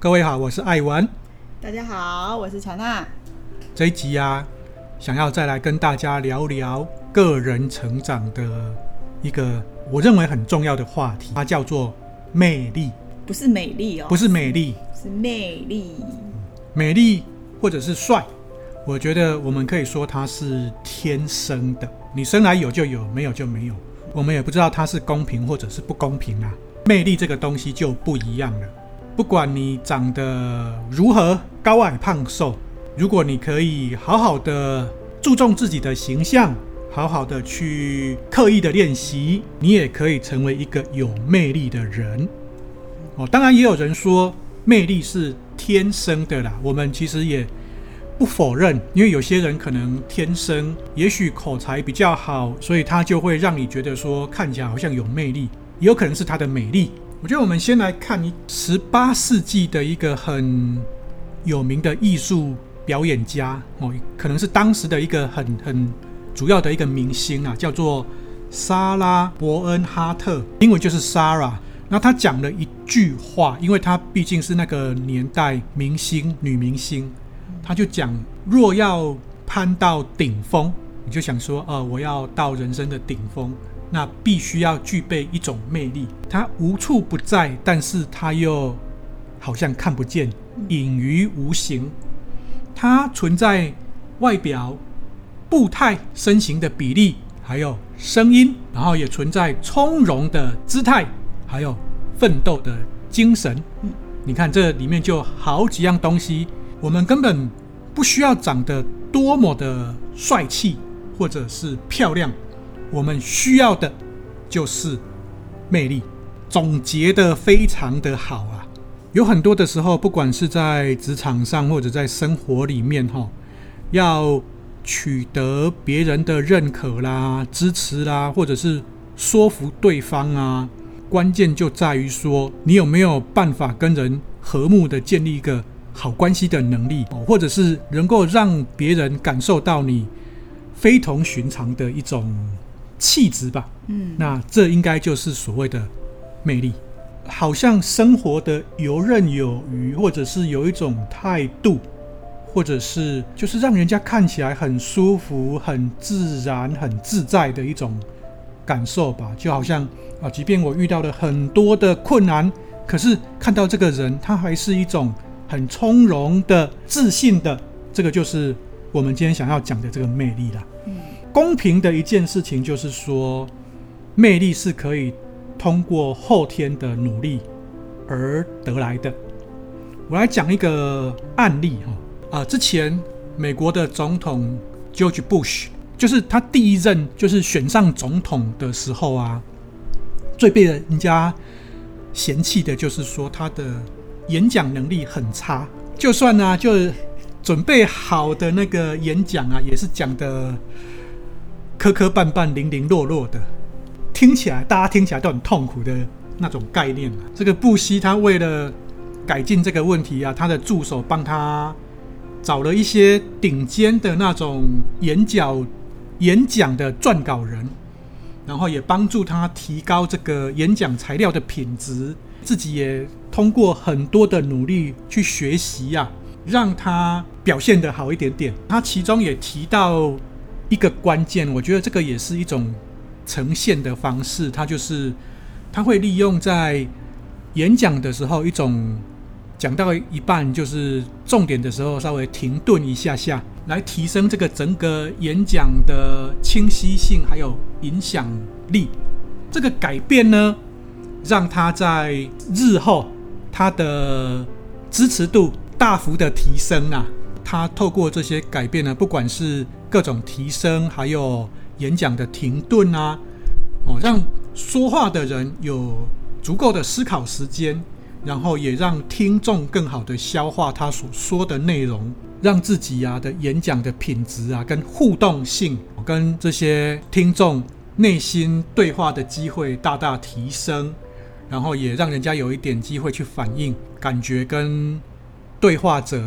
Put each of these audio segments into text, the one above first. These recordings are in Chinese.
各位好，我是艾文。大家好，我是乔娜。这一集啊，想要再来跟大家聊聊个人成长的一个我认为很重要的话题，它叫做魅力，不是美丽哦，不是美丽，是魅力。美丽或者是帅，我觉得我们可以说它是天生的，你生来有就有，没有就没有。我们也不知道它是公平或者是不公平啊。魅力这个东西就不一样了，不管你长得如何高矮胖瘦，如果你可以好好的注重自己的形象，好好的去刻意的练习，你也可以成为一个有魅力的人。哦，当然也有人说魅力是天生的啦，我们其实也。不否认，因为有些人可能天生，也许口才比较好，所以他就会让你觉得说看起来好像有魅力，也有可能是他的美丽。我觉得我们先来看一十八世纪的一个很有名的艺术表演家哦，可能是当时的一个很很主要的一个明星啊，叫做莎拉·伯恩哈特，英文就是 Sarah。那他讲了一句话，因为他毕竟是那个年代明星，女明星。他就讲，若要攀到顶峰，你就想说，呃，我要到人生的顶峰，那必须要具备一种魅力，它无处不在，但是它又好像看不见，隐于无形。它存在外表、步态、身形的比例，还有声音，然后也存在从容的姿态，还有奋斗的精神。你看这里面就好几样东西。我们根本不需要长得多么的帅气或者是漂亮，我们需要的就是魅力。总结得非常的好啊！有很多的时候，不管是在职场上或者在生活里面，哈，要取得别人的认可啦、支持啦，或者是说服对方啊，关键就在于说，你有没有办法跟人和睦地建立一个。好关系的能力，或者是能够让别人感受到你非同寻常的一种气质吧。嗯，那这应该就是所谓的魅力。好像生活的游刃有余，或者是有一种态度，或者是就是让人家看起来很舒服、很自然、很自在的一种感受吧。就好像啊，即便我遇到了很多的困难，可是看到这个人，他还是一种。很从容的、自信的，这个就是我们今天想要讲的这个魅力啦。公平的一件事情就是说，魅力是可以通过后天的努力而得来的。我来讲一个案例哈啊，之前美国的总统 George Bush，就是他第一任就是选上总统的时候啊，最被人家嫌弃的就是说他的。演讲能力很差，就算呢、就准备好的那个演讲啊，也是讲的磕磕绊绊、零零落落的，听起来大家听起来都很痛苦的那种概念啊。这个布希他为了改进这个问题啊，他的助手帮他找了一些顶尖的那种演讲演讲的撰稿人，然后也帮助他提高这个演讲材料的品质。自己也通过很多的努力去学习呀、啊，让他表现得好一点点。他其中也提到一个关键，我觉得这个也是一种呈现的方式。它就是他会利用在演讲的时候一种讲到一半就是重点的时候稍微停顿一下下，来提升这个整个演讲的清晰性还有影响力。这个改变呢，让他在日后他的支持度大幅的提升啊！他透过这些改变呢，不管是各种提升，还有演讲的停顿啊，哦，让说话的人有足够的思考时间，然后也让听众更好的消化他所说的内容，让自己啊的演讲的品质啊跟互动性，跟这些听众内心对话的机会大大提升。然后也让人家有一点机会去反应，感觉跟对话者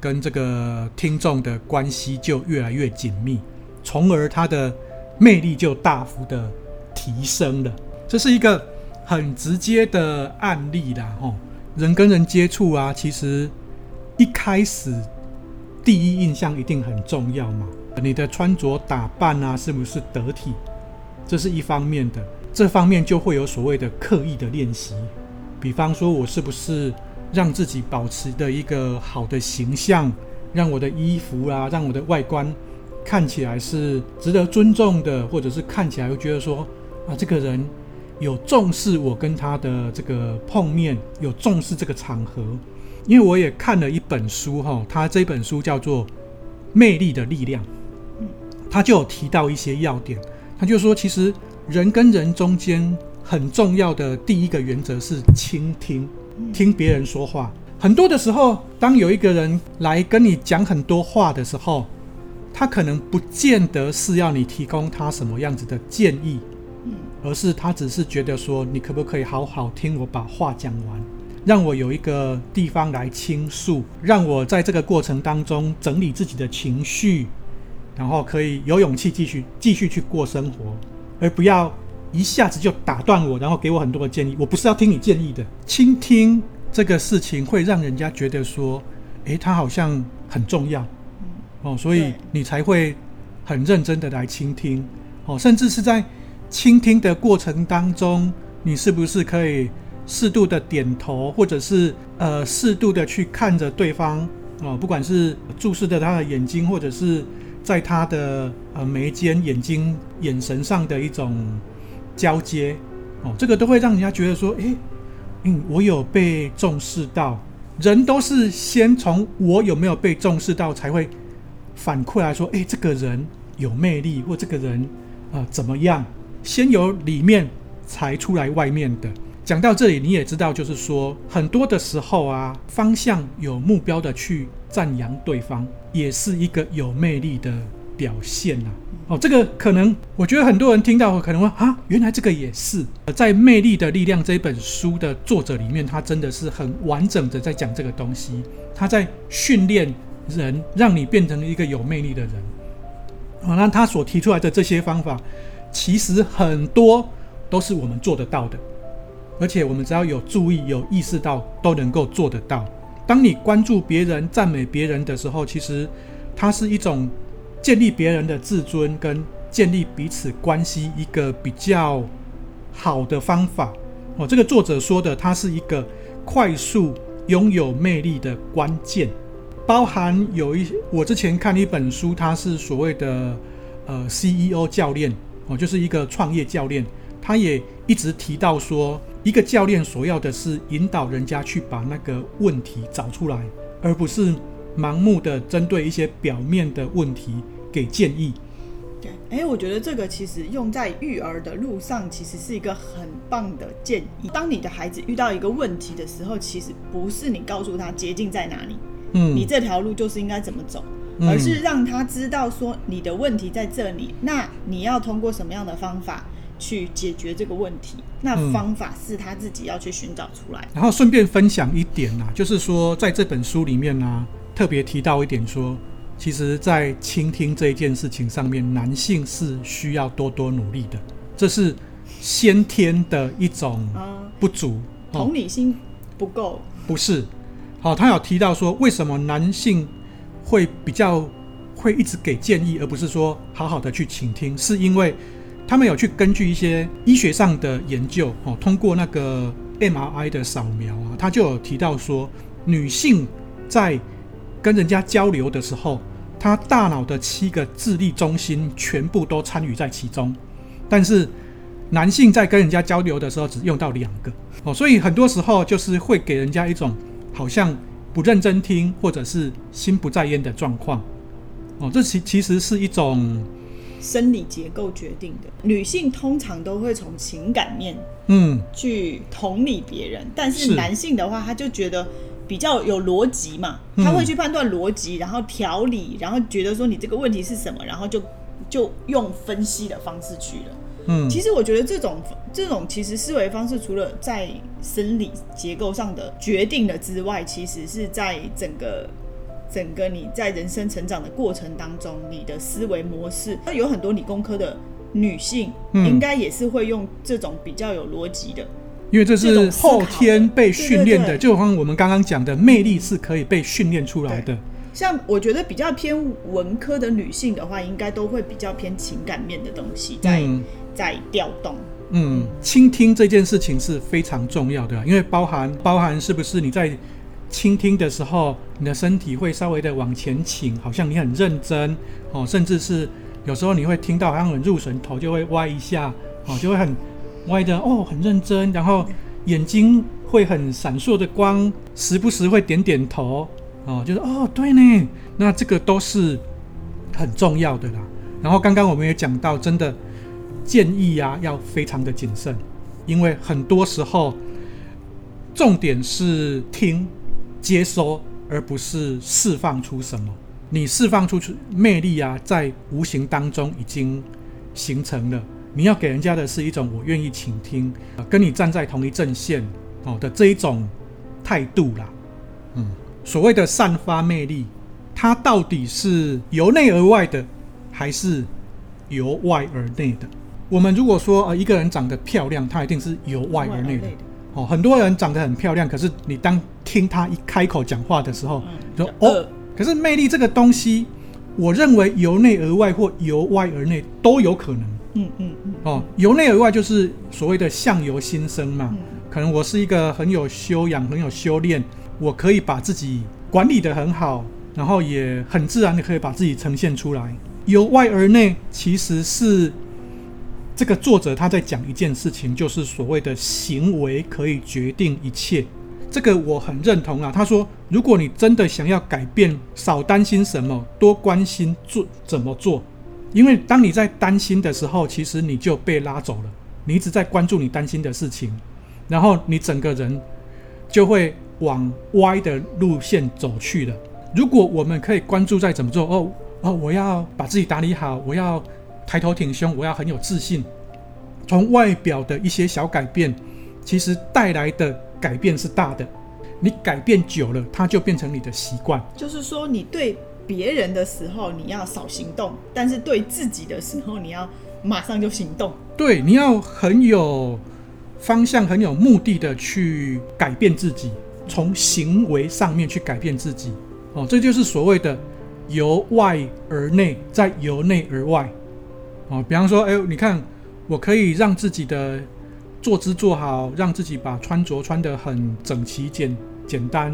跟这个听众的关系就越来越紧密，从而他的魅力就大幅的提升了。这是一个很直接的案例啦，吼，人跟人接触啊，其实一开始第一印象一定很重要嘛。你的穿着打扮啊，是不是得体？这是一方面的，这方面就会有所谓的刻意的练习。比方说，我是不是让自己保持的一个好的形象，让我的衣服啊，让我的外观看起来是值得尊重的，或者是看起来会觉得说啊，这个人有重视我跟他的这个碰面，有重视这个场合。因为我也看了一本书哈，他这本书叫做《魅力的力量》，他就有提到一些要点，他就说，其实人跟人中间。很重要的第一个原则是倾听，听别人说话。很多的时候，当有一个人来跟你讲很多话的时候，他可能不见得是要你提供他什么样子的建议，而是他只是觉得说，你可不可以好好听我把话讲完，让我有一个地方来倾诉，让我在这个过程当中整理自己的情绪，然后可以有勇气继续继续去过生活，而不要。一下子就打断我，然后给我很多的建议。我不是要听你建议的，倾听这个事情会让人家觉得说，诶，他好像很重要，哦，所以你才会很认真的来倾听，哦，甚至是在倾听的过程当中，你是不是可以适度的点头，或者是呃适度的去看着对方，哦，不管是注视着他的眼睛，或者是在他的呃眉间、眼睛、眼神上的一种。交接，哦，这个都会让人家觉得说，诶，嗯，我有被重视到。人都是先从我有没有被重视到，才会反馈来说，诶，这个人有魅力，或这个人啊、呃、怎么样？先由里面才出来外面的。讲到这里，你也知道，就是说，很多的时候啊，方向有目标的去赞扬对方，也是一个有魅力的表现啊。哦，这个可能，我觉得很多人听到可能会啊，原来这个也是在《魅力的力量》这本书的作者里面，他真的是很完整的在讲这个东西。他在训练人，让你变成一个有魅力的人。好，那他所提出来的这些方法，其实很多都是我们做得到的，而且我们只要有注意、有意识到，都能够做得到。当你关注别人、赞美别人的时候，其实它是一种。建立别人的自尊跟建立彼此关系一个比较好的方法哦。这个作者说的，它是一个快速拥有魅力的关键，包含有一我之前看一本书，它是所谓的呃 CEO 教练哦，就是一个创业教练，他也一直提到说，一个教练所要的是引导人家去把那个问题找出来，而不是。盲目的针对一些表面的问题给建议，对，哎，我觉得这个其实用在育儿的路上，其实是一个很棒的建议。当你的孩子遇到一个问题的时候，其实不是你告诉他捷径在哪里，嗯，你这条路就是应该怎么走，而是让他知道说你的问题在这里，那你要通过什么样的方法去解决这个问题？那方法是他自己要去寻找出来。然后顺便分享一点啊，就是说在这本书里面呢。特别提到一点说，其实，在倾听这一件事情上面，男性是需要多多努力的，这是先天的一种不足，同理心不够。不是，好，他有提到说，为什么男性会比较会一直给建议，而不是说好好的去倾听，是因为他们有去根据一些医学上的研究，哦，通过那个 MRI 的扫描啊，他就有提到说，女性在跟人家交流的时候，他大脑的七个智力中心全部都参与在其中，但是男性在跟人家交流的时候只用到两个哦，所以很多时候就是会给人家一种好像不认真听或者是心不在焉的状况哦，这其其实是一种生理结构决定的。女性通常都会从情感面嗯去同理别人，但是男性的话他就觉得。比较有逻辑嘛，他会去判断逻辑，然后条理，然后觉得说你这个问题是什么，然后就就用分析的方式去了。嗯，其实我觉得这种这种其实思维方式，除了在生理结构上的决定了之外，其实是在整个整个你在人生成长的过程当中，你的思维模式，那有很多理工科的女性，应该也是会用这种比较有逻辑的。因为这是后天被训练的，就好像我们刚刚讲的，魅力是可以被训练出来的。像我觉得比较偏文科的女性的话，应该都会比较偏情感面的东西在、嗯、在调动。嗯，倾听这件事情是非常重要的，因为包含包含是不是你在倾听的时候，你的身体会稍微的往前倾，好像你很认真哦，甚至是有时候你会听到好像很入神，头就会歪一下哦，就会很。歪的哦，很认真，然后眼睛会很闪烁的光，时不时会点点头，哦，就是哦，对呢，那这个都是很重要的啦。然后刚刚我们也讲到，真的建议啊，要非常的谨慎，因为很多时候重点是听、接收，而不是释放出什么。你释放出去魅力啊，在无形当中已经形成了。你要给人家的是一种我愿意倾听，跟你站在同一阵线哦的这一种态度啦。嗯，所谓的散发魅力，它到底是由内而外的，还是由外而内的？我们如果说呃一个人长得漂亮，他一定是由外而内的。哦，很多人长得很漂亮，可是你当听他一开口讲话的时候，就说哦，可是魅力这个东西，我认为由内而外或由外而内都有可能。嗯嗯嗯哦，由内而外就是所谓的相由心生嘛。嗯、可能我是一个很有修养、很有修炼，我可以把自己管理得很好，然后也很自然的可以把自己呈现出来。由外而内其实是这个作者他在讲一件事情，就是所谓的行为可以决定一切。这个我很认同啊。他说，如果你真的想要改变，少担心什么，多关心做怎么做。因为当你在担心的时候，其实你就被拉走了。你一直在关注你担心的事情，然后你整个人就会往歪的路线走去了。如果我们可以关注在怎么做，哦哦，我要把自己打理好，我要抬头挺胸，我要很有自信。从外表的一些小改变，其实带来的改变是大的。你改变久了，它就变成你的习惯。就是说，你对。别人的时候你要少行动，但是对自己的时候你要马上就行动。对，你要很有方向、很有目的的去改变自己，从行为上面去改变自己。哦，这就是所谓的由外而内，再由内而外。哦，比方说，哎，你看，我可以让自己的坐姿做好，让自己把穿着穿得很整齐、简简单。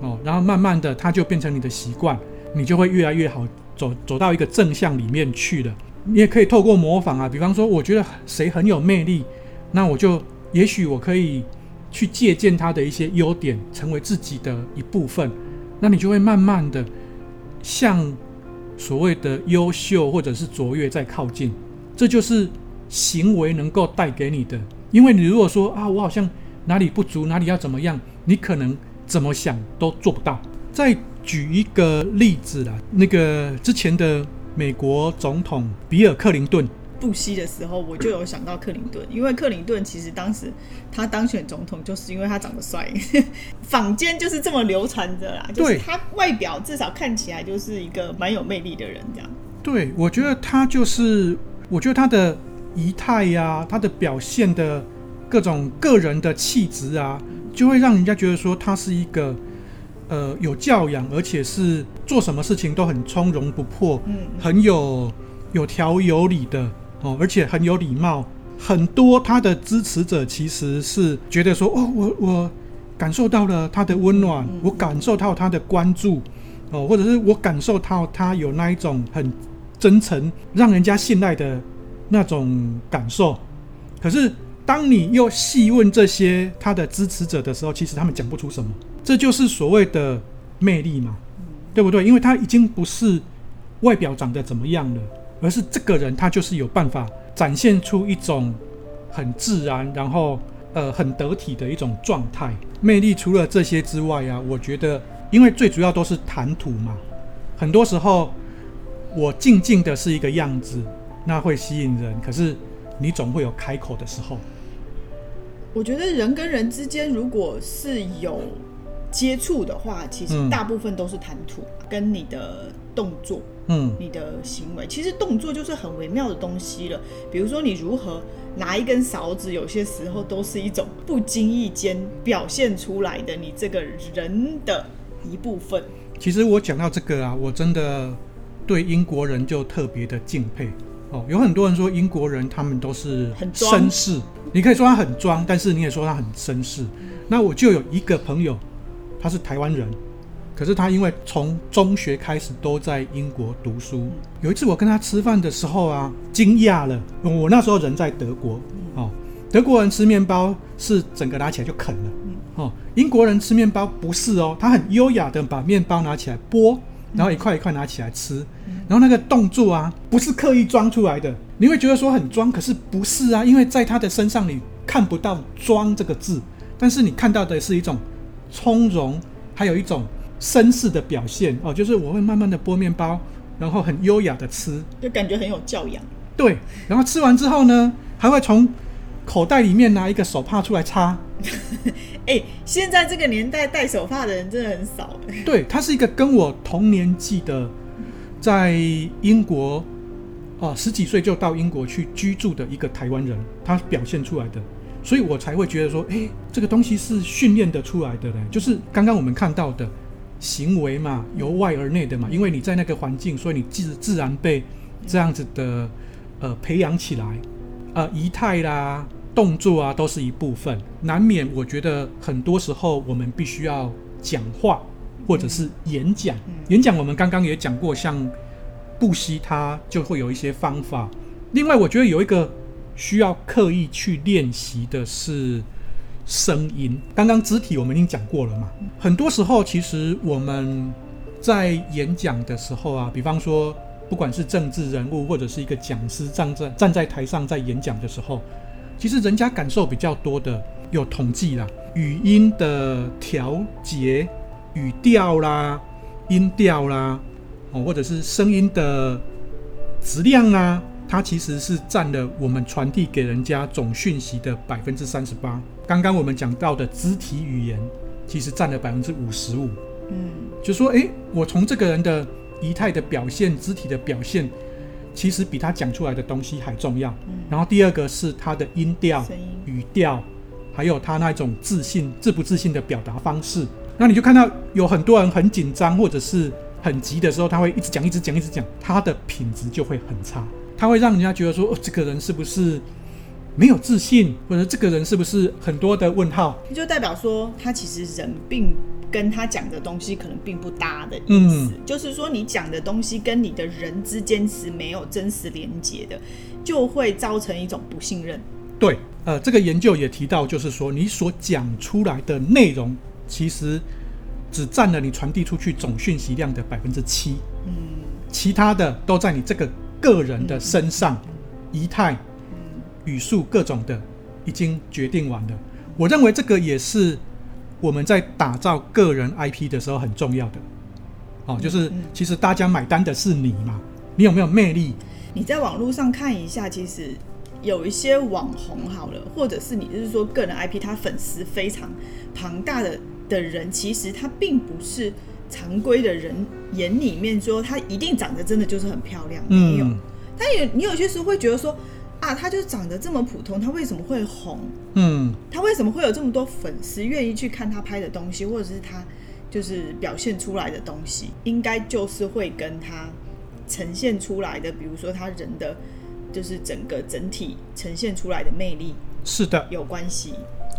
哦，然后慢慢的，它就变成你的习惯。你就会越来越好，走走到一个正向里面去了。你也可以透过模仿啊，比方说，我觉得谁很有魅力，那我就也许我可以去借鉴他的一些优点，成为自己的一部分。那你就会慢慢的向所谓的优秀或者是卓越在靠近。这就是行为能够带给你的。因为你如果说啊，我好像哪里不足，哪里要怎么样，你可能怎么想都做不到。在举一个例子啦，那个之前的美国总统比尔·克林顿布希的时候，我就有想到克林顿，因为克林顿其实当时他当选总统，就是因为他长得帅，坊间就是这么流传着啦。就是他外表至少看起来就是一个蛮有魅力的人，这样。对，我觉得他就是，我觉得他的仪态呀，他的表现的各种个人的气质啊，就会让人家觉得说他是一个。呃，有教养，而且是做什么事情都很从容不迫，嗯，很有有条有理的哦，而且很有礼貌。很多他的支持者其实是觉得说，哦，我我感受到了他的温暖，嗯，我感受到他的关注，哦，或者是我感受到他有那一种很真诚、让人家信赖的那种感受。可是，当你又细问这些他的支持者的时候，其实他们讲不出什么。这就是所谓的魅力嘛，对不对？因为他已经不是外表长得怎么样了，而是这个人他就是有办法展现出一种很自然，然后呃很得体的一种状态。魅力除了这些之外啊，我觉得，因为最主要都是谈吐嘛，很多时候我静静的是一个样子，那会吸引人，可是你总会有开口的时候。我觉得人跟人之间，如果是有接触的话，其实大部分都是谈吐、嗯、跟你的动作，嗯，你的行为，其实动作就是很微妙的东西了。比如说你如何拿一根勺子，有些时候都是一种不经意间表现出来的你这个人的一部分。其实我讲到这个啊，我真的对英国人就特别的敬佩哦。有很多人说英国人他们都是很绅士，你可以说他很装，但是你也说他很绅士。那我就有一个朋友，他是台湾人。可是他因为从中学开始都在英国读书。有一次我跟他吃饭的时候啊，惊讶了。我那时候人在德国，哦，德国人吃面包是整个拿起来就啃了，哦，英国人吃面包不是哦，他很优雅的把面包拿起来剥，然后一块一块拿起来吃，然后那个动作啊，不是刻意装出来的。你会觉得说很装，可是不是啊，因为在他的身上你看不到“装”这个字，但是你看到的是一种从容，还有一种。绅士的表现哦，就是我会慢慢的剥面包，然后很优雅的吃，就感觉很有教养。对，然后吃完之后呢，还会从口袋里面拿一个手帕出来擦。哎、欸，现在这个年代戴手帕的人真的很少。对，他是一个跟我同年纪的，在英国哦十几岁就到英国去居住的一个台湾人，他表现出来的。所以我才会觉得说，哎、欸，这个东西是训练得出来的嘞，就是刚刚我们看到的。行为嘛，由外而内的嘛，因为你在那个环境，所以你自自然被这样子的呃培养起来，呃仪态啦、动作啊都是一部分，难免我觉得很多时候我们必须要讲话或者是演讲。演讲我们刚刚也讲过，像布希他就会有一些方法。另外，我觉得有一个需要刻意去练习的是。声音，刚刚肢体我们已经讲过了嘛。很多时候，其实我们在演讲的时候啊，比方说，不管是政治人物或者是一个讲师站在站在台上在演讲的时候，其实人家感受比较多的有统计啦，语音的调节、语调啦、音调啦，哦，或者是声音的质量啊，它其实是占了我们传递给人家总讯息的百分之三十八。刚刚我们讲到的肢体语言，其实占了百分之五十五。嗯，就说，诶，我从这个人的仪态的表现、肢体的表现，其实比他讲出来的东西还重要。嗯，然后第二个是他的音调、语调，还有他那种自信、自不自信的表达方式。那你就看到有很多人很紧张或者是很急的时候，他会一直讲、一直讲、一直讲，他的品质就会很差。他会让人家觉得说，哦，这个人是不是？没有自信，或者这个人是不是很多的问号？就代表说他其实人并跟他讲的东西可能并不搭的意思。嗯，就是说你讲的东西跟你的人之间是没有真实连接的，就会造成一种不信任。对，呃，这个研究也提到，就是说你所讲出来的内容，其实只占了你传递出去总讯息量的百分之七。嗯，其他的都在你这个个人的身上，仪态。语速各种的已经决定完了，我认为这个也是我们在打造个人 IP 的时候很重要的。哦，就是其实大家买单的是你嘛，你有没有魅力？你在网络上看一下，其实有一些网红好了，或者是你就是说个人 IP，他粉丝非常庞大的的人，其实他并不是常规的人眼里面说她一定长得真的就是很漂亮，没有。但有你有些时候会觉得说。啊，她就长得这么普通，她为什么会红？嗯，她为什么会有这么多粉丝愿意去看她拍的东西，或者是她就是表现出来的东西？应该就是会跟她呈现出来的，比如说她人的，就是整个整体呈现出来的魅力，是的，有关系。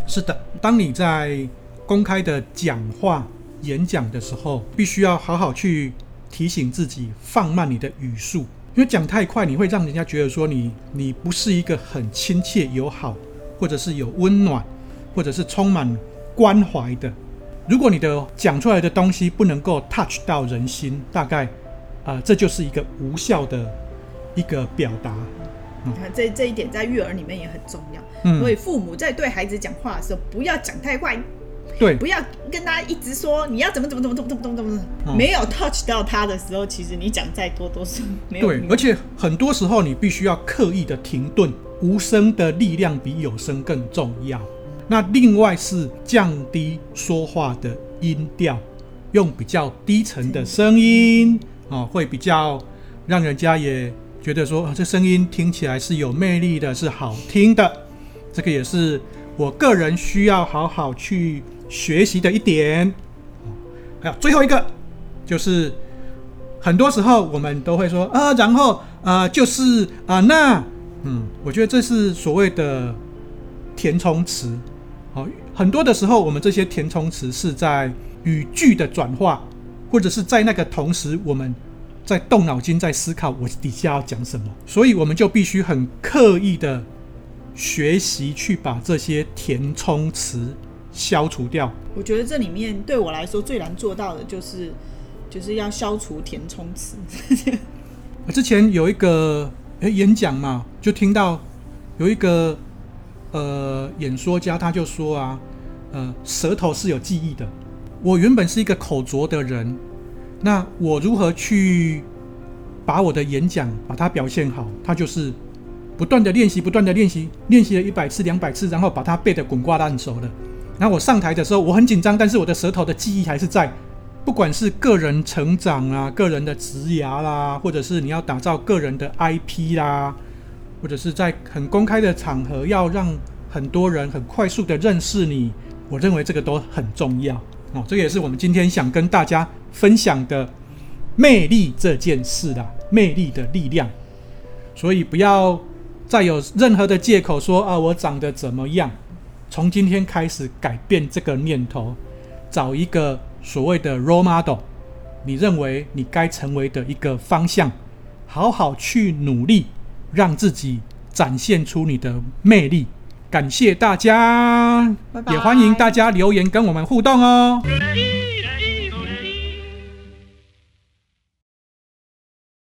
是的，当你在公开的讲话、演讲的时候，必须要好好去提醒自己，放慢你的语速。因为讲太快，你会让人家觉得说你你不是一个很亲切友好，或者是有温暖，或者是充满关怀的。如果你的讲出来的东西不能够 touch 到人心，大概啊、呃，这就是一个无效的一个表达。你看这这一点在育儿里面也很重要。嗯，所以父母在对孩子讲话的时候，不要讲太快。对，不要跟他一直说你要怎么怎么怎么怎么怎么怎么怎么，哦、没有 touch 到他的时候，其实你讲再多都是没有。对，而且很多时候你必须要刻意的停顿，无声的力量比有声更重要。那另外是降低说话的音调，用比较低沉的声音啊、哦，会比较让人家也觉得说啊，这声音听起来是有魅力的，是好听的。这个也是我个人需要好好去学习的一点。还有最后一个，就是很多时候我们都会说啊，然后啊、就是啊，那嗯，我觉得这是所谓的填充词。好，很多的时候我们这些填充词是在语句的转化，或者是在那个同时我们。在动脑筋，在思考我底下要讲什么，所以我们就必须很刻意的学习去把这些填充词消除掉。我觉得这里面对我来说最难做到的就是，就是要消除填充词。之前有一个诶演讲嘛，就听到有一个呃演说家他就说啊，呃舌头是有记忆的。我原本是一个口拙的人。那我如何去把我的演讲把它表现好？它就是不断的练习，不断的练习，练习了一百次、两百次，然后把它背得滚瓜烂熟的。那我上台的时候，我很紧张，但是我的舌头的记忆还是在。不管是个人成长啊，个人的职涯啦，或者是你要打造个人的 IP 啦，或者是在很公开的场合要让很多人很快速的认识你，我认为这个都很重要哦。这个也是我们今天想跟大家。分享的魅力这件事啦，魅力的力量，所以不要再有任何的借口说啊，我长得怎么样。从今天开始改变这个念头，找一个所谓的 role model，你认为你该成为的一个方向，好好去努力，让自己展现出你的魅力。感谢大家。也欢迎大家留言跟我们互动哦。